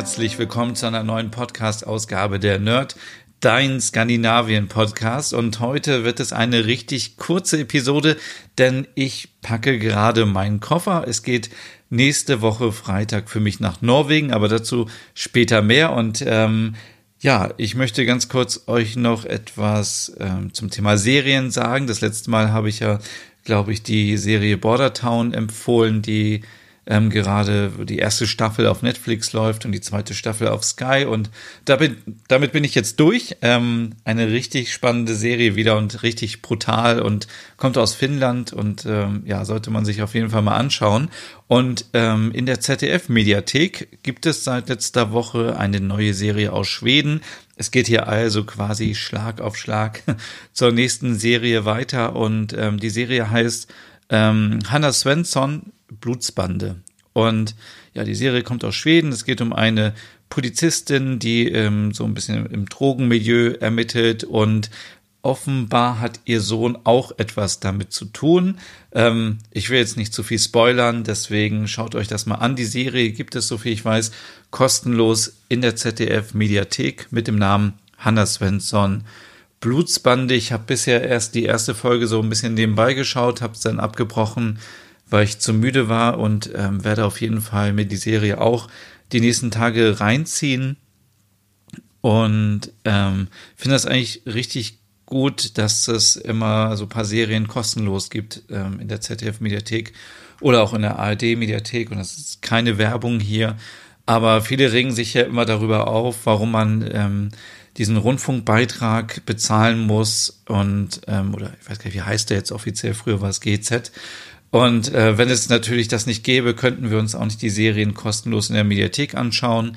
herzlich willkommen zu einer neuen Podcast-Ausgabe der Nerd, dein Skandinavien-Podcast. Und heute wird es eine richtig kurze Episode, denn ich packe gerade meinen Koffer. Es geht nächste Woche Freitag für mich nach Norwegen, aber dazu später mehr. Und ähm, ja, ich möchte ganz kurz euch noch etwas ähm, zum Thema Serien sagen. Das letzte Mal habe ich ja, glaube ich, die Serie Border Town empfohlen, die ähm, gerade die erste Staffel auf Netflix läuft und die zweite Staffel auf Sky. Und da bin, damit bin ich jetzt durch. Ähm, eine richtig spannende Serie wieder und richtig brutal und kommt aus Finnland und ähm, ja, sollte man sich auf jeden Fall mal anschauen. Und ähm, in der ZDF-Mediathek gibt es seit letzter Woche eine neue Serie aus Schweden. Es geht hier also quasi Schlag auf Schlag zur nächsten Serie weiter und ähm, die Serie heißt ähm, Hanna Svensson Blutsbande. Und ja, die Serie kommt aus Schweden. Es geht um eine Polizistin, die ähm, so ein bisschen im Drogenmilieu ermittelt und offenbar hat ihr Sohn auch etwas damit zu tun. Ähm, ich will jetzt nicht zu viel spoilern, deswegen schaut euch das mal an. Die Serie gibt es, so viel ich weiß, kostenlos in der ZDF Mediathek mit dem Namen Hannah Svensson. Blutsbande. Ich habe bisher erst die erste Folge so ein bisschen nebenbei geschaut, habe es dann abgebrochen weil ich zu müde war und ähm, werde auf jeden Fall mir die Serie auch die nächsten Tage reinziehen. Und ähm, finde das eigentlich richtig gut, dass es immer so ein paar Serien kostenlos gibt ähm, in der ZDF-Mediathek oder auch in der ARD-Mediathek und das ist keine Werbung hier, aber viele regen sich ja immer darüber auf, warum man ähm, diesen Rundfunkbeitrag bezahlen muss. Und ähm, oder ich weiß gar nicht, wie heißt der jetzt offiziell, früher war es GZ und äh, wenn es natürlich das nicht gäbe, könnten wir uns auch nicht die Serien kostenlos in der Mediathek anschauen.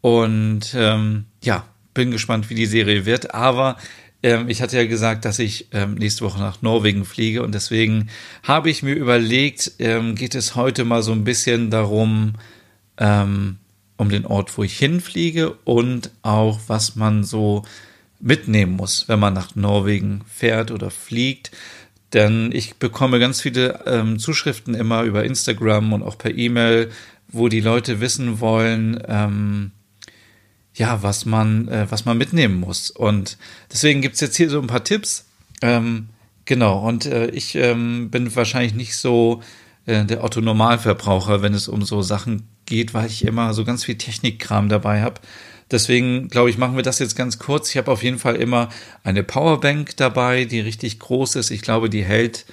Und ähm, ja, bin gespannt, wie die Serie wird. Aber ähm, ich hatte ja gesagt, dass ich ähm, nächste Woche nach Norwegen fliege. Und deswegen habe ich mir überlegt, ähm, geht es heute mal so ein bisschen darum, ähm, um den Ort, wo ich hinfliege und auch, was man so mitnehmen muss, wenn man nach Norwegen fährt oder fliegt. Denn ich bekomme ganz viele ähm, Zuschriften immer über Instagram und auch per E-Mail, wo die Leute wissen wollen, ähm, ja, was man, äh, was man mitnehmen muss. Und deswegen gibt's jetzt hier so ein paar Tipps. Ähm, genau, und äh, ich ähm, bin wahrscheinlich nicht so äh, der Otto-Normalverbraucher, wenn es um so Sachen geht, weil ich immer so ganz viel Technikkram dabei habe. Deswegen glaube ich, machen wir das jetzt ganz kurz. Ich habe auf jeden Fall immer eine Powerbank dabei, die richtig groß ist. Ich glaube, die hält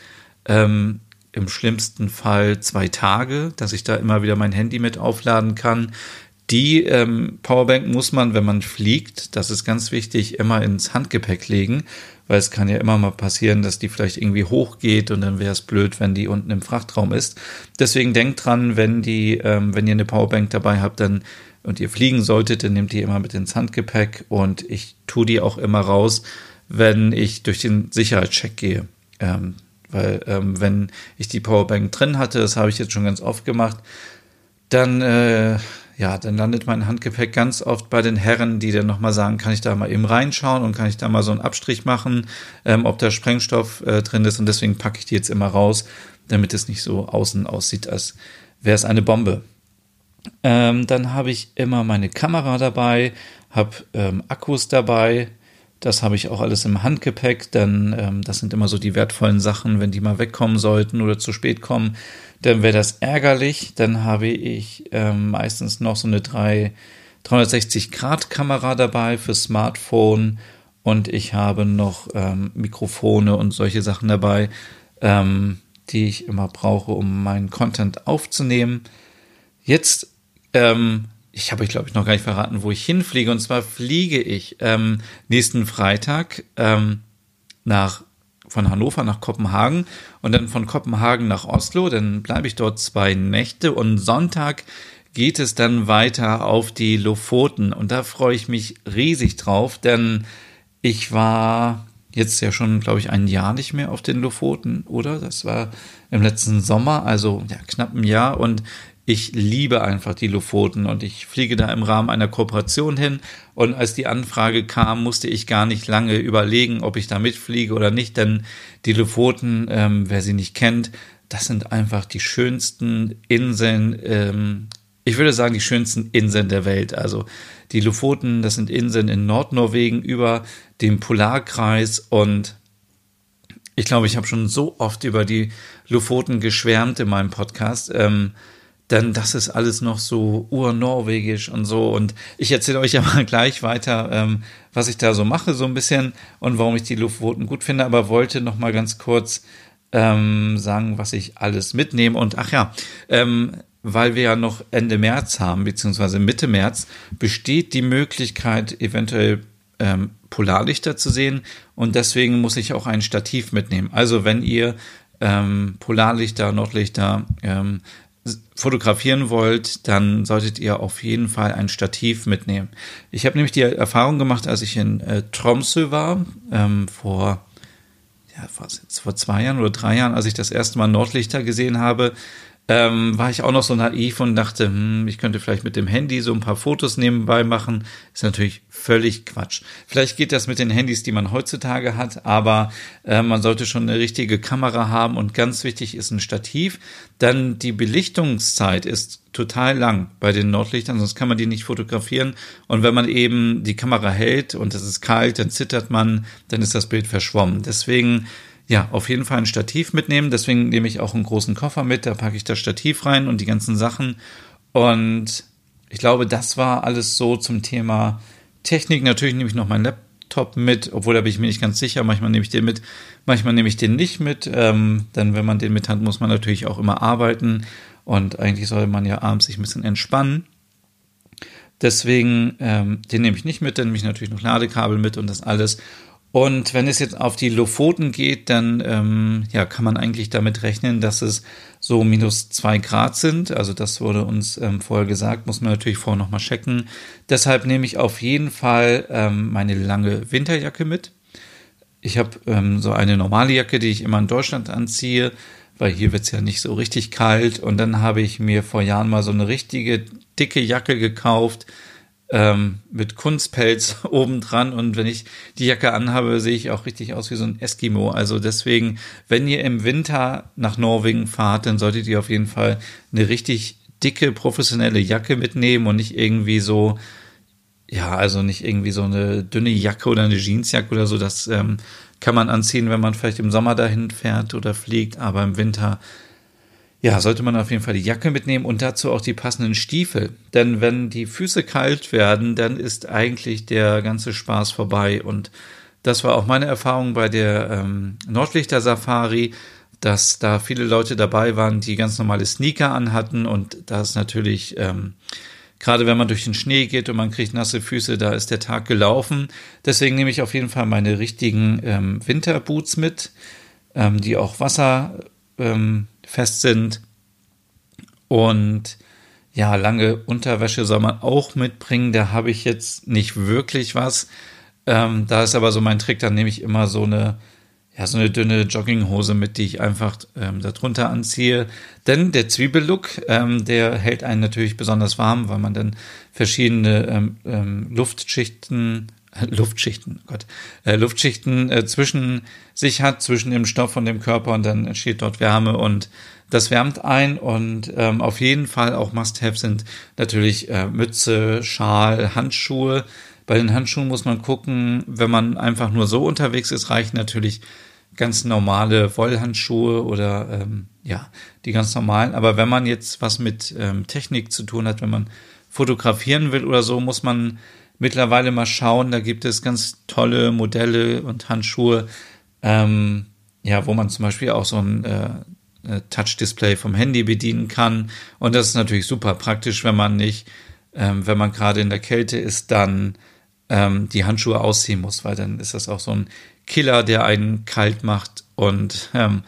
ähm, im schlimmsten Fall zwei Tage, dass ich da immer wieder mein Handy mit aufladen kann. Die ähm, Powerbank muss man, wenn man fliegt, das ist ganz wichtig, immer ins Handgepäck legen, weil es kann ja immer mal passieren, dass die vielleicht irgendwie hochgeht und dann wäre es blöd, wenn die unten im Frachtraum ist. Deswegen denkt dran, wenn die, ähm, wenn ihr eine Powerbank dabei habt, dann und ihr fliegen solltet, dann nehmt die immer mit ins Handgepäck und ich tue die auch immer raus, wenn ich durch den Sicherheitscheck gehe. Ähm, weil ähm, wenn ich die Powerbank drin hatte, das habe ich jetzt schon ganz oft gemacht, dann äh, ja, dann landet mein Handgepäck ganz oft bei den Herren, die dann nochmal sagen, kann ich da mal eben reinschauen und kann ich da mal so einen Abstrich machen, ähm, ob da Sprengstoff äh, drin ist und deswegen packe ich die jetzt immer raus, damit es nicht so außen aussieht, als wäre es eine Bombe. Ähm, dann habe ich immer meine Kamera dabei, habe ähm, Akkus dabei. Das habe ich auch alles im Handgepäck, denn ähm, das sind immer so die wertvollen Sachen, wenn die mal wegkommen sollten oder zu spät kommen, dann wäre das ärgerlich. Dann habe ich ähm, meistens noch so eine 3, 360-Grad-Kamera dabei für Smartphone und ich habe noch ähm, Mikrofone und solche Sachen dabei, ähm, die ich immer brauche, um meinen Content aufzunehmen. Jetzt, ähm, ich habe euch, glaube ich, noch gar nicht verraten, wo ich hinfliege. Und zwar fliege ich ähm, nächsten Freitag ähm, nach von Hannover nach Kopenhagen und dann von Kopenhagen nach Oslo. Dann bleibe ich dort zwei Nächte und Sonntag geht es dann weiter auf die Lofoten. Und da freue ich mich riesig drauf, denn ich war jetzt ja schon, glaube ich, ein Jahr nicht mehr auf den Lofoten, oder? Das war im letzten Sommer, also ja, knapp ein Jahr. Und ich liebe einfach die Lofoten und ich fliege da im Rahmen einer Kooperation hin. Und als die Anfrage kam, musste ich gar nicht lange überlegen, ob ich da mitfliege oder nicht, denn die Lofoten, ähm, wer sie nicht kennt, das sind einfach die schönsten Inseln, ähm, ich würde sagen, die schönsten Inseln der Welt. Also die Lofoten, das sind Inseln in Nordnorwegen über dem Polarkreis und ich glaube, ich habe schon so oft über die Lofoten geschwärmt in meinem Podcast. Ähm, denn das ist alles noch so urnorwegisch und so. Und ich erzähle euch ja mal gleich weiter, ähm, was ich da so mache, so ein bisschen und warum ich die Luftquoten gut finde, aber wollte noch mal ganz kurz ähm, sagen, was ich alles mitnehme. Und ach ja, ähm, weil wir ja noch Ende März haben, beziehungsweise Mitte März, besteht die Möglichkeit, eventuell ähm, Polarlichter zu sehen. Und deswegen muss ich auch ein Stativ mitnehmen. Also wenn ihr ähm, Polarlichter, Nordlichter ähm, fotografieren wollt, dann solltet ihr auf jeden Fall ein Stativ mitnehmen. Ich habe nämlich die Erfahrung gemacht, als ich in äh, Tromsø war, ähm, vor, ja, jetzt, vor zwei Jahren oder drei Jahren, als ich das erste Mal Nordlichter gesehen habe, ähm, war ich auch noch so naiv und dachte, hm, ich könnte vielleicht mit dem Handy so ein paar Fotos nebenbei machen. Ist natürlich völlig Quatsch. Vielleicht geht das mit den Handys, die man heutzutage hat, aber äh, man sollte schon eine richtige Kamera haben und ganz wichtig ist ein Stativ. Dann die Belichtungszeit ist total lang bei den Nordlichtern, sonst kann man die nicht fotografieren. Und wenn man eben die Kamera hält und es ist kalt, dann zittert man, dann ist das Bild verschwommen. Deswegen ja, auf jeden Fall ein Stativ mitnehmen. Deswegen nehme ich auch einen großen Koffer mit. Da packe ich das Stativ rein und die ganzen Sachen. Und ich glaube, das war alles so zum Thema Technik. Natürlich nehme ich noch meinen Laptop mit, obwohl da bin ich mir nicht ganz sicher. Manchmal nehme ich den mit, manchmal nehme ich den nicht mit. Ähm, denn wenn man den mit hat, muss man natürlich auch immer arbeiten. Und eigentlich sollte man ja abends sich ein bisschen entspannen. Deswegen, ähm, den nehme ich nicht mit, dann nehme ich natürlich noch Ladekabel mit und das alles. Und wenn es jetzt auf die Lofoten geht, dann ähm, ja, kann man eigentlich damit rechnen, dass es so minus zwei Grad sind. Also das wurde uns ähm, vorher gesagt, muss man natürlich vorher nochmal checken. Deshalb nehme ich auf jeden Fall ähm, meine lange Winterjacke mit. Ich habe ähm, so eine normale Jacke, die ich immer in Deutschland anziehe, weil hier wird's ja nicht so richtig kalt. Und dann habe ich mir vor Jahren mal so eine richtige dicke Jacke gekauft ähm, mit Kunstpelz obendran und wenn ich die Jacke anhabe, sehe ich auch richtig aus wie so ein Eskimo. Also deswegen, wenn ihr im Winter nach Norwegen fahrt, dann solltet ihr auf jeden Fall eine richtig dicke professionelle Jacke mitnehmen und nicht irgendwie so, ja, also nicht irgendwie so eine dünne Jacke oder eine Jeansjacke oder so. Das ähm, kann man anziehen, wenn man vielleicht im Sommer dahin fährt oder fliegt, aber im Winter ja, sollte man auf jeden Fall die Jacke mitnehmen und dazu auch die passenden Stiefel. Denn wenn die Füße kalt werden, dann ist eigentlich der ganze Spaß vorbei. Und das war auch meine Erfahrung bei der ähm, Nordlichter Safari, dass da viele Leute dabei waren, die ganz normale Sneaker anhatten. Und da ist natürlich, ähm, gerade wenn man durch den Schnee geht und man kriegt nasse Füße, da ist der Tag gelaufen. Deswegen nehme ich auf jeden Fall meine richtigen ähm, Winterboots mit, ähm, die auch Wasser ähm, fest sind. Und ja, lange Unterwäsche soll man auch mitbringen. Da habe ich jetzt nicht wirklich was. Ähm, da ist aber so mein Trick, dann nehme ich immer so eine, ja, so eine dünne Jogginghose mit, die ich einfach ähm, darunter anziehe. Denn der Zwiebellook, ähm, der hält einen natürlich besonders warm, weil man dann verschiedene ähm, ähm, Luftschichten Luftschichten, oh Gott, äh, Luftschichten äh, zwischen sich hat, zwischen dem Stoff und dem Körper und dann entsteht dort Wärme und das wärmt ein und ähm, auf jeden Fall auch Must-Have sind natürlich äh, Mütze, Schal, Handschuhe. Bei den Handschuhen muss man gucken, wenn man einfach nur so unterwegs ist, reichen natürlich ganz normale Wollhandschuhe oder ähm, ja, die ganz normalen. Aber wenn man jetzt was mit ähm, Technik zu tun hat, wenn man fotografieren will oder so, muss man mittlerweile mal schauen. Da gibt es ganz tolle Modelle und Handschuhe, ähm, ja, wo man zum Beispiel auch so ein äh, äh, Touch-Display vom Handy bedienen kann. Und das ist natürlich super praktisch, wenn man nicht, ähm, wenn man gerade in der Kälte ist, dann ähm, die Handschuhe ausziehen muss, weil dann ist das auch so ein Killer, der einen kalt macht. Und ähm,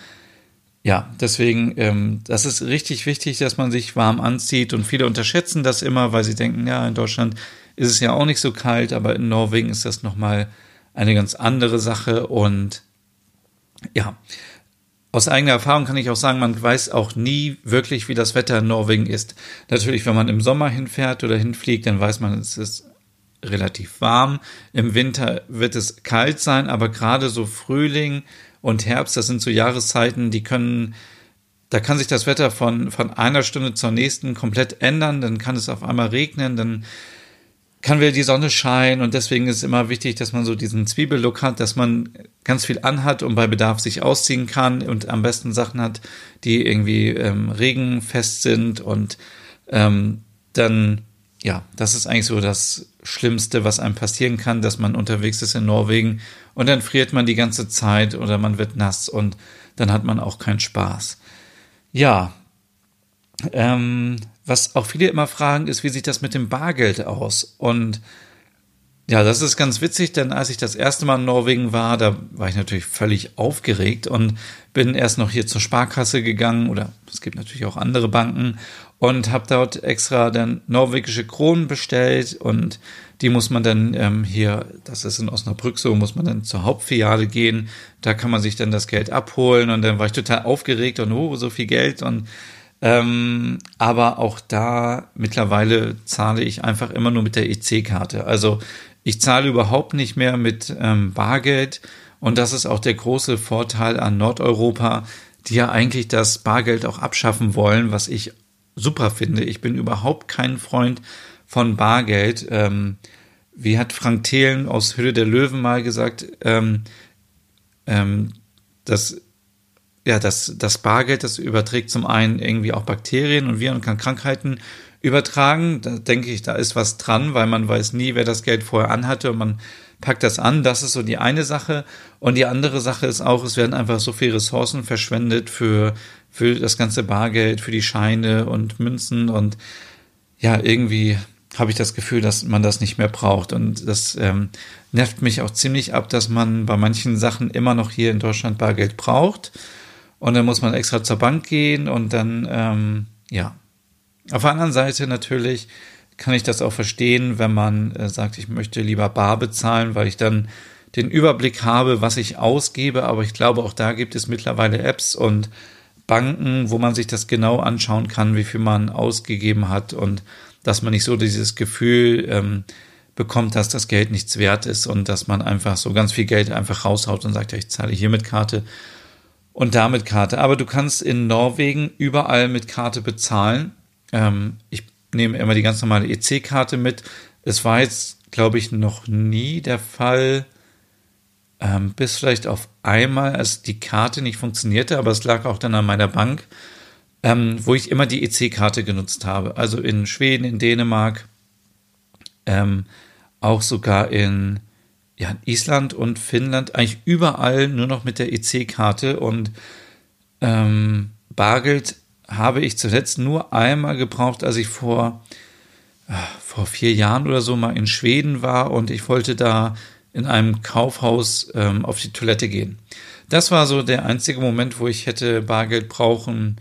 ja, deswegen, ähm, das ist richtig wichtig, dass man sich warm anzieht und viele unterschätzen das immer, weil sie denken, ja, in Deutschland ist es ja auch nicht so kalt, aber in Norwegen ist das nochmal eine ganz andere Sache und ja, aus eigener Erfahrung kann ich auch sagen, man weiß auch nie wirklich, wie das Wetter in Norwegen ist. Natürlich, wenn man im Sommer hinfährt oder hinfliegt, dann weiß man, es ist relativ warm. Im Winter wird es kalt sein, aber gerade so Frühling und Herbst, das sind so Jahreszeiten, die können, da kann sich das Wetter von, von einer Stunde zur nächsten komplett ändern. Dann kann es auf einmal regnen, dann kann wieder die Sonne scheinen und deswegen ist es immer wichtig, dass man so diesen Zwiebellook hat, dass man ganz viel anhat und bei Bedarf sich ausziehen kann und am besten Sachen hat, die irgendwie ähm, regenfest sind und ähm, dann, ja, das ist eigentlich so das Schlimmste, was einem passieren kann, dass man unterwegs ist in Norwegen und dann friert man die ganze Zeit oder man wird nass und dann hat man auch keinen Spaß. Ja, ähm, was auch viele immer fragen, ist, wie sieht das mit dem Bargeld aus? Und ja, das ist ganz witzig, denn als ich das erste Mal in Norwegen war, da war ich natürlich völlig aufgeregt und bin erst noch hier zur Sparkasse gegangen oder es gibt natürlich auch andere Banken und habe dort extra dann norwegische Kronen bestellt und die muss man dann ähm, hier, das ist in Osnabrück so, muss man dann zur Hauptfiliale gehen, da kann man sich dann das Geld abholen und dann war ich total aufgeregt und oh, so viel Geld und ähm, aber auch da mittlerweile zahle ich einfach immer nur mit der EC-Karte. Also ich zahle überhaupt nicht mehr mit ähm, Bargeld. Und das ist auch der große Vorteil an Nordeuropa, die ja eigentlich das Bargeld auch abschaffen wollen, was ich super finde. Ich bin überhaupt kein Freund von Bargeld. Ähm, wie hat Frank Thelen aus Hülle der Löwen mal gesagt, ähm, ähm, dass ja, das, das Bargeld, das überträgt zum einen irgendwie auch Bakterien und Viren und kann Krankheiten übertragen. Da denke ich, da ist was dran, weil man weiß nie, wer das Geld vorher anhatte und man packt das an. Das ist so die eine Sache. Und die andere Sache ist auch, es werden einfach so viele Ressourcen verschwendet für, für das ganze Bargeld, für die Scheine und Münzen und ja, irgendwie habe ich das Gefühl, dass man das nicht mehr braucht. Und das ähm, nervt mich auch ziemlich ab, dass man bei manchen Sachen immer noch hier in Deutschland Bargeld braucht. Und dann muss man extra zur Bank gehen und dann, ähm, ja. Auf der anderen Seite natürlich kann ich das auch verstehen, wenn man äh, sagt, ich möchte lieber bar bezahlen, weil ich dann den Überblick habe, was ich ausgebe. Aber ich glaube, auch da gibt es mittlerweile Apps und Banken, wo man sich das genau anschauen kann, wie viel man ausgegeben hat und dass man nicht so dieses Gefühl ähm, bekommt, dass das Geld nichts wert ist und dass man einfach so ganz viel Geld einfach raushaut und sagt, ja, ich zahle hier mit Karte und da mit Karte. Aber du kannst in Norwegen überall mit Karte bezahlen. Ähm, ich nehme immer die ganz normale EC-Karte mit. Es war jetzt, glaube ich, noch nie der Fall, ähm, bis vielleicht auf einmal, als die Karte nicht funktionierte, aber es lag auch dann an meiner Bank, ähm, wo ich immer die EC-Karte genutzt habe. Also in Schweden, in Dänemark, ähm, auch sogar in ja, in Island und Finnland eigentlich überall nur noch mit der EC-Karte und ähm, Bargeld habe ich zuletzt nur einmal gebraucht, als ich vor, äh, vor vier Jahren oder so mal in Schweden war und ich wollte da in einem Kaufhaus ähm, auf die Toilette gehen. Das war so der einzige Moment, wo ich hätte Bargeld brauchen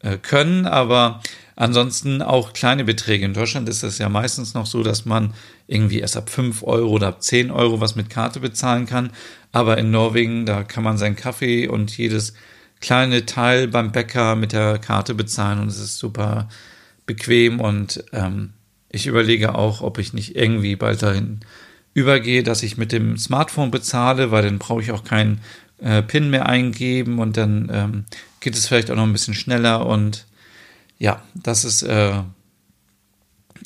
äh, können, aber Ansonsten auch kleine Beträge. In Deutschland ist es ja meistens noch so, dass man irgendwie erst ab 5 Euro oder ab 10 Euro was mit Karte bezahlen kann. Aber in Norwegen, da kann man seinen Kaffee und jedes kleine Teil beim Bäcker mit der Karte bezahlen und es ist super bequem und ähm, ich überlege auch, ob ich nicht irgendwie bald dahin übergehe, dass ich mit dem Smartphone bezahle, weil dann brauche ich auch keinen äh, PIN mehr eingeben und dann ähm, geht es vielleicht auch noch ein bisschen schneller und ja, das ist, äh,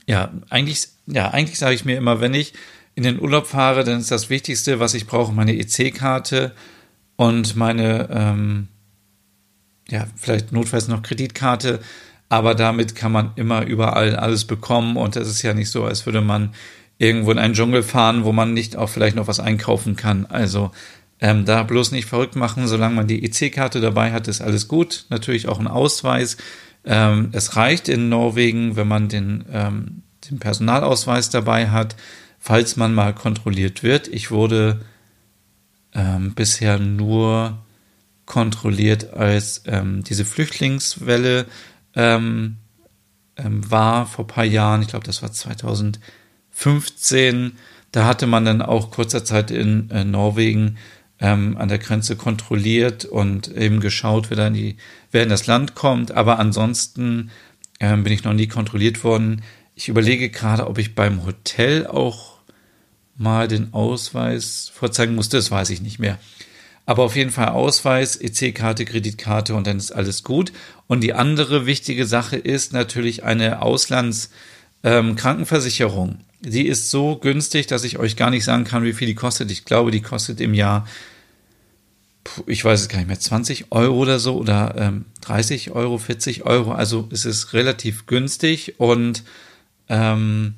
ja, eigentlich, ja, eigentlich sage ich mir immer, wenn ich in den Urlaub fahre, dann ist das Wichtigste, was ich brauche, meine EC-Karte und meine, ähm, ja, vielleicht notfalls noch Kreditkarte, aber damit kann man immer überall alles bekommen und es ist ja nicht so, als würde man irgendwo in einen Dschungel fahren, wo man nicht auch vielleicht noch was einkaufen kann. Also ähm, da bloß nicht verrückt machen, solange man die EC-Karte dabei hat, ist alles gut. Natürlich auch ein Ausweis. Ähm, es reicht in Norwegen, wenn man den, ähm, den Personalausweis dabei hat, falls man mal kontrolliert wird. Ich wurde ähm, bisher nur kontrolliert, als ähm, diese Flüchtlingswelle ähm, ähm, war vor paar Jahren. Ich glaube, das war 2015. Da hatte man dann auch kurzer Zeit in äh, Norwegen ähm, an der Grenze kontrolliert und eben geschaut, wer, in die, wer in das Land kommt. Aber ansonsten ähm, bin ich noch nie kontrolliert worden. Ich überlege gerade, ob ich beim Hotel auch mal den Ausweis vorzeigen musste. Das weiß ich nicht mehr. Aber auf jeden Fall Ausweis, EC-Karte, Kreditkarte und dann ist alles gut. Und die andere wichtige Sache ist natürlich eine Auslandskrankenversicherung. Ähm, die ist so günstig, dass ich euch gar nicht sagen kann, wie viel die kostet. Ich glaube, die kostet im Jahr, ich weiß es gar nicht mehr, 20 Euro oder so oder ähm, 30 Euro, 40 Euro. Also es ist relativ günstig und ähm,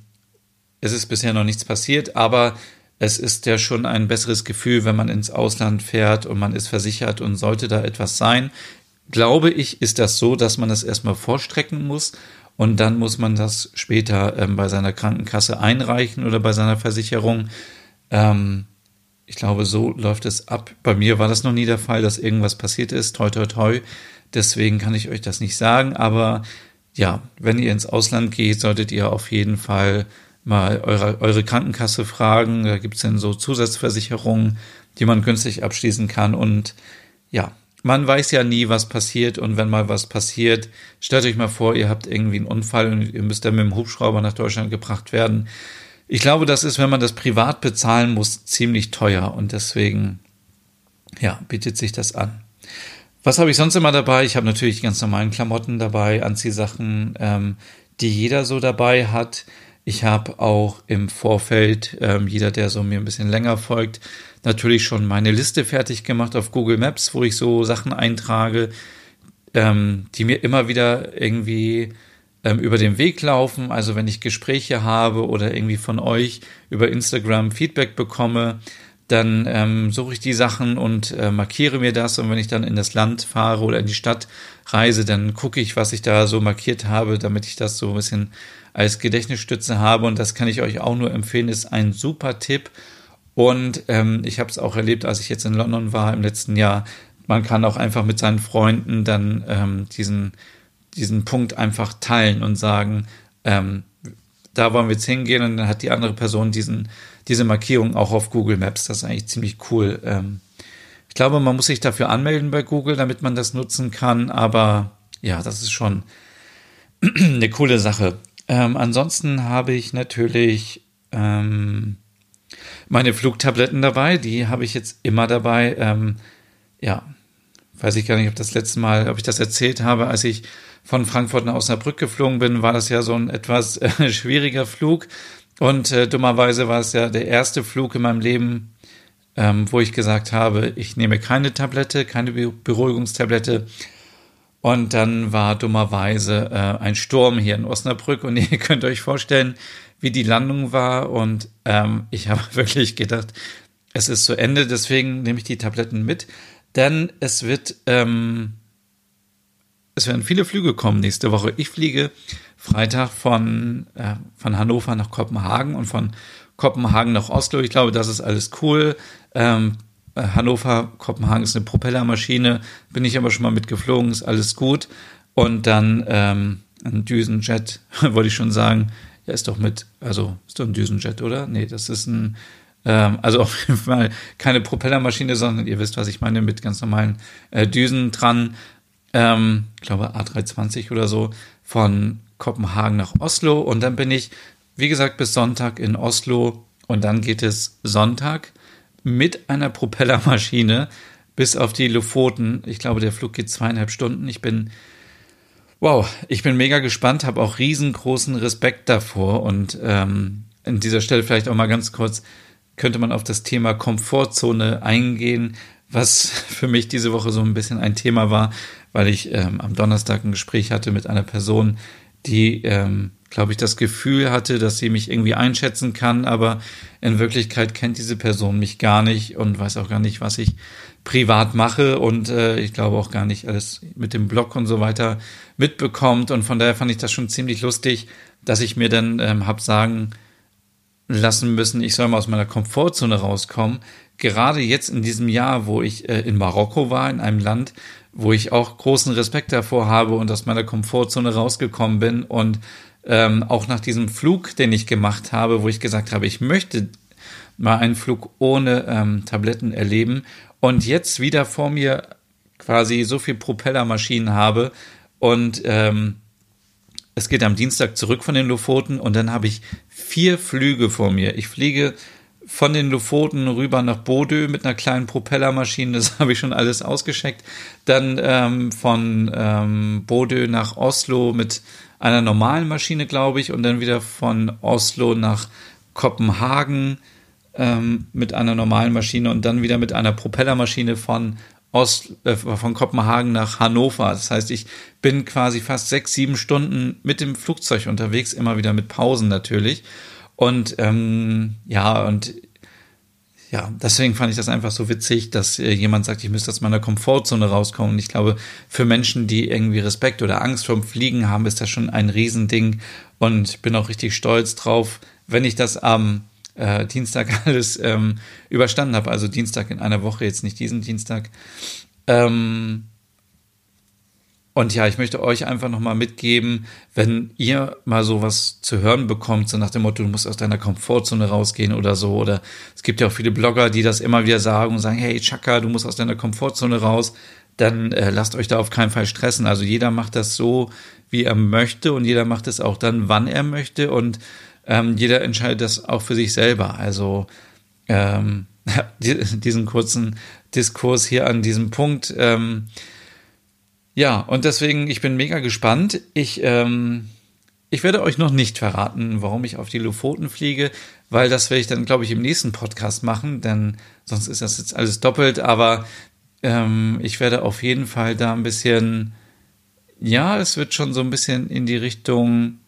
es ist bisher noch nichts passiert, aber es ist ja schon ein besseres Gefühl, wenn man ins Ausland fährt und man ist versichert und sollte da etwas sein. Glaube ich, ist das so, dass man das erstmal vorstrecken muss und dann muss man das später ähm, bei seiner Krankenkasse einreichen oder bei seiner Versicherung. Ähm, ich glaube, so läuft es ab. Bei mir war das noch nie der Fall, dass irgendwas passiert ist. Toi, toi, toi. Deswegen kann ich euch das nicht sagen. Aber ja, wenn ihr ins Ausland geht, solltet ihr auf jeden Fall mal eure, eure Krankenkasse fragen. Da gibt's dann so Zusatzversicherungen, die man günstig abschließen kann. Und ja, man weiß ja nie, was passiert. Und wenn mal was passiert, stellt euch mal vor, ihr habt irgendwie einen Unfall und ihr müsst dann mit dem Hubschrauber nach Deutschland gebracht werden. Ich glaube, das ist, wenn man das privat bezahlen muss, ziemlich teuer. Und deswegen, ja, bietet sich das an. Was habe ich sonst immer dabei? Ich habe natürlich ganz normalen Klamotten dabei, Anziehsachen, ähm, die jeder so dabei hat. Ich habe auch im Vorfeld, ähm, jeder, der so mir ein bisschen länger folgt, natürlich schon meine Liste fertig gemacht auf Google Maps, wo ich so Sachen eintrage, ähm, die mir immer wieder irgendwie ähm, über den Weg laufen. Also wenn ich Gespräche habe oder irgendwie von euch über Instagram Feedback bekomme, dann ähm, suche ich die Sachen und äh, markiere mir das. Und wenn ich dann in das Land fahre oder in die Stadt reise, dann gucke ich, was ich da so markiert habe, damit ich das so ein bisschen als Gedächtnisstütze habe. Und das kann ich euch auch nur empfehlen, ist ein super Tipp. Und ähm, ich habe es auch erlebt, als ich jetzt in London war im letzten Jahr. Man kann auch einfach mit seinen Freunden dann ähm, diesen, diesen Punkt einfach teilen und sagen, ähm, da wollen wir jetzt hingehen und dann hat die andere Person diesen, diese Markierung auch auf Google Maps. Das ist eigentlich ziemlich cool. Ähm, ich glaube, man muss sich dafür anmelden bei Google, damit man das nutzen kann, aber ja, das ist schon eine coole Sache. Ähm, ansonsten habe ich natürlich ähm, meine Flugtabletten dabei. Die habe ich jetzt immer dabei. Ähm, ja, weiß ich gar nicht, ob das letzte Mal, ob ich das erzählt habe, als ich von Frankfurt nach Osnabrück geflogen bin, war das ja so ein etwas äh, schwieriger Flug. Und äh, dummerweise war es ja der erste Flug in meinem Leben, ähm, wo ich gesagt habe, ich nehme keine Tablette, keine Beruhigungstablette. Und dann war dummerweise äh, ein Sturm hier in Osnabrück und ihr könnt euch vorstellen, wie die Landung war. Und ähm, ich habe wirklich gedacht, es ist zu Ende, deswegen nehme ich die Tabletten mit. Denn es wird, ähm, es werden viele Flüge kommen nächste Woche. Ich fliege Freitag von, äh, von Hannover nach Kopenhagen und von Kopenhagen nach Oslo. Ich glaube, das ist alles cool. Ähm, äh, Hannover, Kopenhagen ist eine Propellermaschine, bin ich aber schon mal mitgeflogen, ist alles gut. Und dann ähm, ein Düsenjet, wollte ich schon sagen. Ja, ist doch mit, also ist doch ein Düsenjet, oder? Nee, das ist ein, ähm, also auf jeden Fall keine Propellermaschine, sondern ihr wisst, was ich meine, mit ganz normalen äh, Düsen dran. Ähm, ich glaube A320 oder so, von Kopenhagen nach Oslo. Und dann bin ich, wie gesagt, bis Sonntag in Oslo. Und dann geht es Sonntag mit einer Propellermaschine bis auf die Lofoten. Ich glaube, der Flug geht zweieinhalb Stunden. Ich bin, wow, ich bin mega gespannt, habe auch riesengroßen Respekt davor. Und ähm, an dieser Stelle vielleicht auch mal ganz kurz, könnte man auf das Thema Komfortzone eingehen, was für mich diese Woche so ein bisschen ein Thema war, weil ich ähm, am Donnerstag ein Gespräch hatte mit einer Person, die ähm, glaube ich, das Gefühl hatte, dass sie mich irgendwie einschätzen kann, aber in Wirklichkeit kennt diese Person mich gar nicht und weiß auch gar nicht, was ich privat mache und äh, ich glaube auch gar nicht alles mit dem Blog und so weiter mitbekommt. Und von daher fand ich das schon ziemlich lustig, dass ich mir dann ähm, hab sagen lassen müssen, ich soll mal aus meiner Komfortzone rauskommen, gerade jetzt in diesem Jahr, wo ich äh, in Marokko war, in einem Land, wo ich auch großen Respekt davor habe und aus meiner Komfortzone rausgekommen bin und ähm, auch nach diesem Flug, den ich gemacht habe, wo ich gesagt habe, ich möchte mal einen Flug ohne ähm, Tabletten erleben und jetzt wieder vor mir quasi so viel Propellermaschinen habe und ähm, es geht am Dienstag zurück von den Lofoten und dann habe ich vier Flüge vor mir. Ich fliege von den Lofoten rüber nach Bodø mit einer kleinen Propellermaschine, das habe ich schon alles ausgescheckt. Dann ähm, von ähm, Bodø nach Oslo mit einer normalen Maschine, glaube ich, und dann wieder von Oslo nach Kopenhagen ähm, mit einer normalen Maschine und dann wieder mit einer Propellermaschine von Ost, äh, von Kopenhagen nach Hannover. Das heißt, ich bin quasi fast sechs, sieben Stunden mit dem Flugzeug unterwegs, immer wieder mit Pausen natürlich. Und ähm, ja, und ja, deswegen fand ich das einfach so witzig, dass äh, jemand sagt, ich müsste aus meiner Komfortzone rauskommen. Und ich glaube, für Menschen, die irgendwie Respekt oder Angst vorm Fliegen haben, ist das schon ein Riesending. Und bin auch richtig stolz drauf, wenn ich das am äh, Dienstag alles ähm, überstanden habe. Also Dienstag in einer Woche, jetzt nicht diesen Dienstag. Ähm, und ja, ich möchte euch einfach nochmal mitgeben, wenn ihr mal sowas zu hören bekommt, so nach dem Motto, du musst aus deiner Komfortzone rausgehen oder so, oder es gibt ja auch viele Blogger, die das immer wieder sagen und sagen, hey Chaka, du musst aus deiner Komfortzone raus, dann äh, lasst euch da auf keinen Fall stressen. Also jeder macht das so, wie er möchte und jeder macht es auch dann, wann er möchte und ähm, jeder entscheidet das auch für sich selber. Also ähm, diesen kurzen Diskurs hier an diesem Punkt. Ähm, ja, und deswegen, ich bin mega gespannt. Ich, ähm, ich werde euch noch nicht verraten, warum ich auf die Lofoten fliege, weil das werde ich dann, glaube ich, im nächsten Podcast machen, denn sonst ist das jetzt alles doppelt. Aber ähm, ich werde auf jeden Fall da ein bisschen, ja, es wird schon so ein bisschen in die Richtung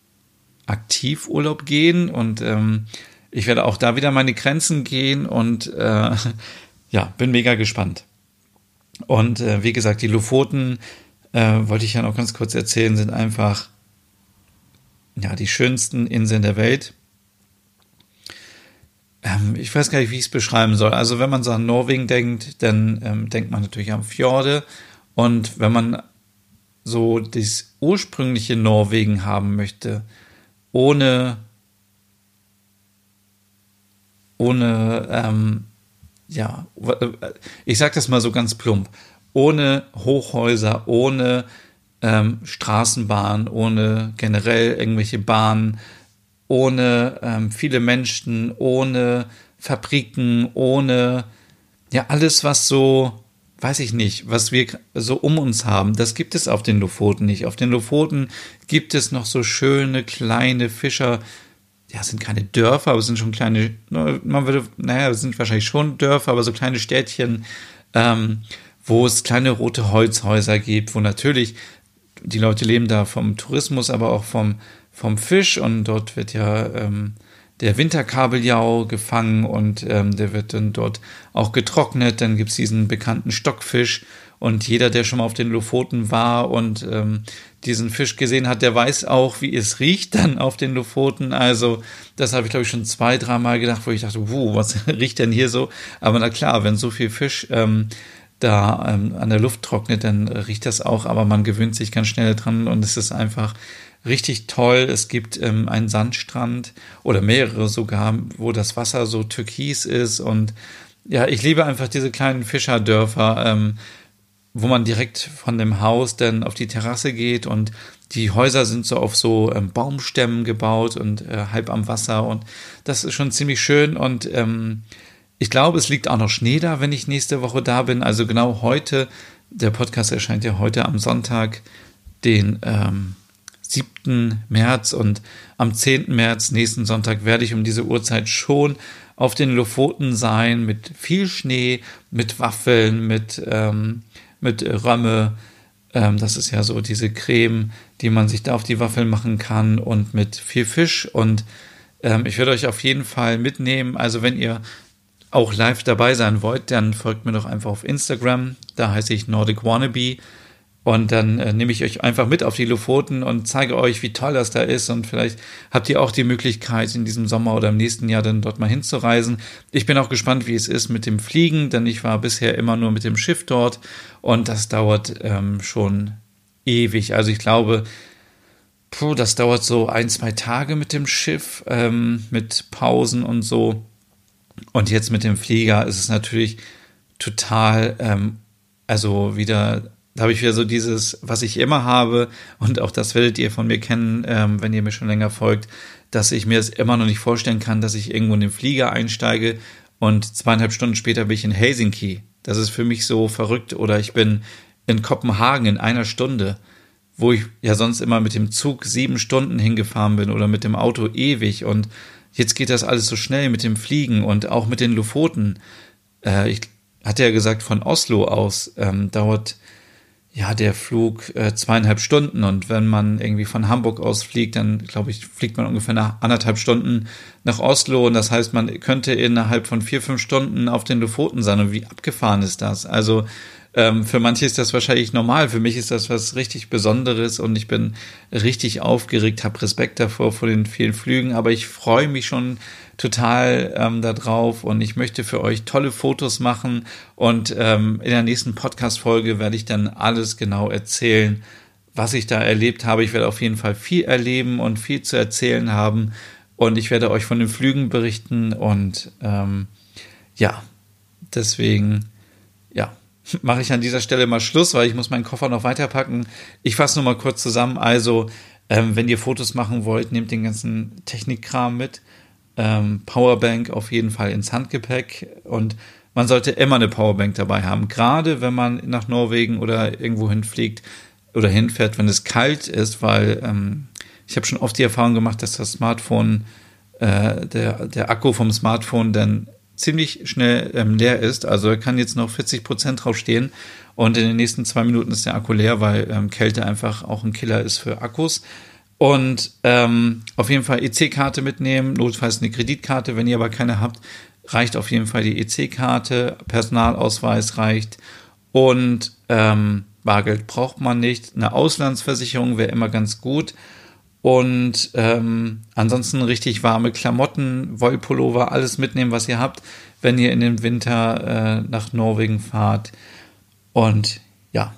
Aktivurlaub gehen und ähm, ich werde auch da wieder meine Grenzen gehen und äh, ja, bin mega gespannt. Und äh, wie gesagt, die Lofoten äh, wollte ich ja noch ganz kurz erzählen, sind einfach ja die schönsten Inseln der Welt. Ähm, ich weiß gar nicht, wie ich es beschreiben soll. Also wenn man so an Norwegen denkt, dann ähm, denkt man natürlich an Fjorde. Und wenn man so das ursprüngliche Norwegen haben möchte, ohne ohne ähm, ja, ich sag das mal so ganz plump, ohne Hochhäuser, ohne ähm, Straßenbahn, ohne generell irgendwelche Bahnen, ohne ähm, viele Menschen, ohne Fabriken, ohne ja alles, was so, weiß ich nicht, was wir so um uns haben, das gibt es auf den Lofoten nicht. Auf den Lofoten gibt es noch so schöne kleine Fischer, ja, sind keine Dörfer, aber es sind schon kleine, man würde, naja, es sind wahrscheinlich schon Dörfer, aber so kleine Städtchen, ähm, wo es kleine rote Holzhäuser gibt, wo natürlich die Leute leben da vom Tourismus, aber auch vom, vom Fisch und dort wird ja ähm, der Winterkabeljau gefangen und ähm, der wird dann dort auch getrocknet. Dann gibt's diesen bekannten Stockfisch und jeder, der schon mal auf den Lofoten war und ähm, diesen Fisch gesehen hat, der weiß auch, wie es riecht dann auf den Lofoten. Also das habe ich, glaube ich, schon zwei, dreimal gedacht, wo ich dachte, wuh, was riecht denn hier so? Aber na klar, wenn so viel Fisch ähm, da ähm, an der Luft trocknet, dann riecht das auch, aber man gewöhnt sich ganz schnell dran und es ist einfach richtig toll. Es gibt ähm, einen Sandstrand oder mehrere sogar, wo das Wasser so türkis ist und ja, ich liebe einfach diese kleinen Fischerdörfer, ähm, wo man direkt von dem Haus dann auf die Terrasse geht und die Häuser sind so auf so ähm, Baumstämmen gebaut und äh, halb am Wasser und das ist schon ziemlich schön und ähm, ich glaube, es liegt auch noch Schnee da, wenn ich nächste Woche da bin. Also genau heute, der Podcast erscheint ja heute am Sonntag, den ähm, 7. März und am 10. März, nächsten Sonntag, werde ich um diese Uhrzeit schon auf den Lofoten sein mit viel Schnee, mit Waffeln, mit, ähm, mit Römme. Ähm, das ist ja so diese Creme, die man sich da auf die Waffeln machen kann und mit viel Fisch. Und ähm, ich werde euch auf jeden Fall mitnehmen. Also wenn ihr auch live dabei sein wollt, dann folgt mir doch einfach auf Instagram. Da heiße ich Nordic Wannabe. Und dann äh, nehme ich euch einfach mit auf die Lofoten und zeige euch, wie toll das da ist. Und vielleicht habt ihr auch die Möglichkeit, in diesem Sommer oder im nächsten Jahr dann dort mal hinzureisen. Ich bin auch gespannt, wie es ist mit dem Fliegen, denn ich war bisher immer nur mit dem Schiff dort und das dauert ähm, schon ewig. Also ich glaube, puh, das dauert so ein, zwei Tage mit dem Schiff, ähm, mit Pausen und so. Und jetzt mit dem Flieger ist es natürlich total, ähm, also wieder da habe ich wieder so dieses, was ich immer habe, und auch das werdet ihr von mir kennen, ähm, wenn ihr mir schon länger folgt, dass ich mir es immer noch nicht vorstellen kann, dass ich irgendwo in den Flieger einsteige und zweieinhalb Stunden später bin ich in Helsinki. Das ist für mich so verrückt. Oder ich bin in Kopenhagen in einer Stunde, wo ich ja sonst immer mit dem Zug sieben Stunden hingefahren bin oder mit dem Auto ewig. Und jetzt geht das alles so schnell mit dem Fliegen und auch mit den Lofoten. Äh, ich hatte ja gesagt, von Oslo aus ähm, dauert ja, der Flug äh, zweieinhalb Stunden und wenn man irgendwie von Hamburg aus fliegt, dann glaube ich, fliegt man ungefähr nach anderthalb Stunden nach Oslo und das heißt, man könnte innerhalb von vier, fünf Stunden auf den Lofoten sein und wie abgefahren ist das? Also ähm, für manche ist das wahrscheinlich normal, für mich ist das was richtig Besonderes und ich bin richtig aufgeregt, habe Respekt davor vor den vielen Flügen, aber ich freue mich schon total ähm, darauf und ich möchte für euch tolle Fotos machen und ähm, in der nächsten Podcast-Folge werde ich dann alles genau erzählen, was ich da erlebt habe. Ich werde auf jeden Fall viel erleben und viel zu erzählen haben und ich werde euch von den Flügen berichten und ähm, ja, deswegen, mache ich an dieser Stelle mal Schluss, weil ich muss meinen Koffer noch weiterpacken. Ich fasse nur mal kurz zusammen. Also, ähm, wenn ihr Fotos machen wollt, nehmt den ganzen Technikkram mit ähm, Powerbank auf jeden Fall ins Handgepäck und man sollte immer eine Powerbank dabei haben, gerade wenn man nach Norwegen oder irgendwo hinfliegt oder hinfährt, wenn es kalt ist, weil ähm, ich habe schon oft die Erfahrung gemacht, dass das Smartphone, äh, der, der Akku vom Smartphone dann ziemlich schnell ähm, leer ist. Also kann jetzt noch 40 Prozent draufstehen und in den nächsten zwei Minuten ist der Akku leer, weil ähm, Kälte einfach auch ein Killer ist für Akkus. Und ähm, auf jeden Fall EC-Karte mitnehmen, notfalls eine Kreditkarte, wenn ihr aber keine habt, reicht auf jeden Fall die EC-Karte, Personalausweis reicht und ähm, Bargeld braucht man nicht. Eine Auslandsversicherung wäre immer ganz gut. Und ähm, ansonsten richtig warme Klamotten, Wollpullover, alles mitnehmen, was ihr habt, wenn ihr in den Winter äh, nach Norwegen fahrt. Und ja,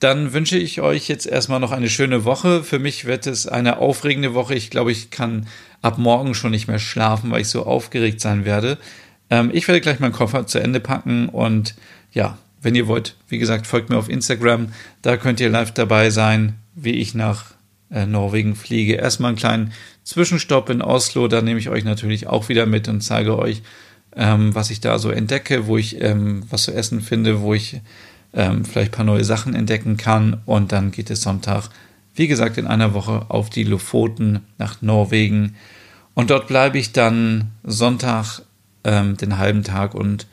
dann wünsche ich euch jetzt erstmal noch eine schöne Woche. Für mich wird es eine aufregende Woche. Ich glaube, ich kann ab morgen schon nicht mehr schlafen, weil ich so aufgeregt sein werde. Ähm, ich werde gleich meinen Koffer zu Ende packen und ja, wenn ihr wollt, wie gesagt, folgt mir auf Instagram. Da könnt ihr live dabei sein, wie ich nach Norwegen fliege. Erstmal einen kleinen Zwischenstopp in Oslo. Da nehme ich euch natürlich auch wieder mit und zeige euch, ähm, was ich da so entdecke, wo ich ähm, was zu essen finde, wo ich ähm, vielleicht ein paar neue Sachen entdecken kann. Und dann geht es Sonntag, wie gesagt, in einer Woche auf die Lofoten nach Norwegen. Und dort bleibe ich dann Sonntag ähm, den halben Tag und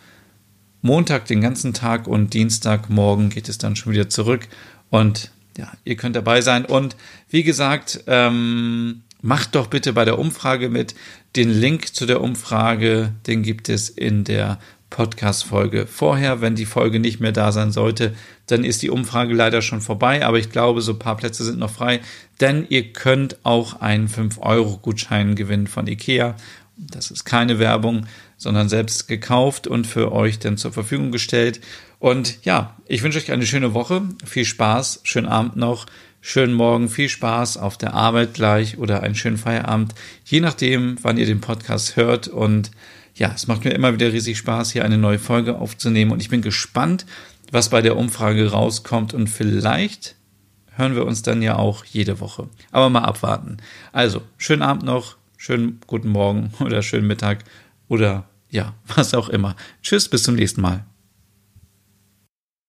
Montag den ganzen Tag und Dienstagmorgen geht es dann schon wieder zurück. Und ja, ihr könnt dabei sein. Und wie gesagt, ähm, macht doch bitte bei der Umfrage mit. Den Link zu der Umfrage, den gibt es in der Podcast-Folge vorher. Wenn die Folge nicht mehr da sein sollte, dann ist die Umfrage leider schon vorbei. Aber ich glaube, so ein paar Plätze sind noch frei, denn ihr könnt auch einen 5-Euro-Gutschein gewinnen von IKEA. Das ist keine Werbung, sondern selbst gekauft und für euch dann zur Verfügung gestellt. Und ja, ich wünsche euch eine schöne Woche, viel Spaß, schönen Abend noch, schönen Morgen, viel Spaß auf der Arbeit gleich oder einen schönen Feierabend, je nachdem, wann ihr den Podcast hört und ja, es macht mir immer wieder riesig Spaß, hier eine neue Folge aufzunehmen und ich bin gespannt, was bei der Umfrage rauskommt und vielleicht hören wir uns dann ja auch jede Woche. Aber mal abwarten. Also, schönen Abend noch, schönen guten Morgen oder schönen Mittag oder ja, was auch immer. Tschüss, bis zum nächsten Mal.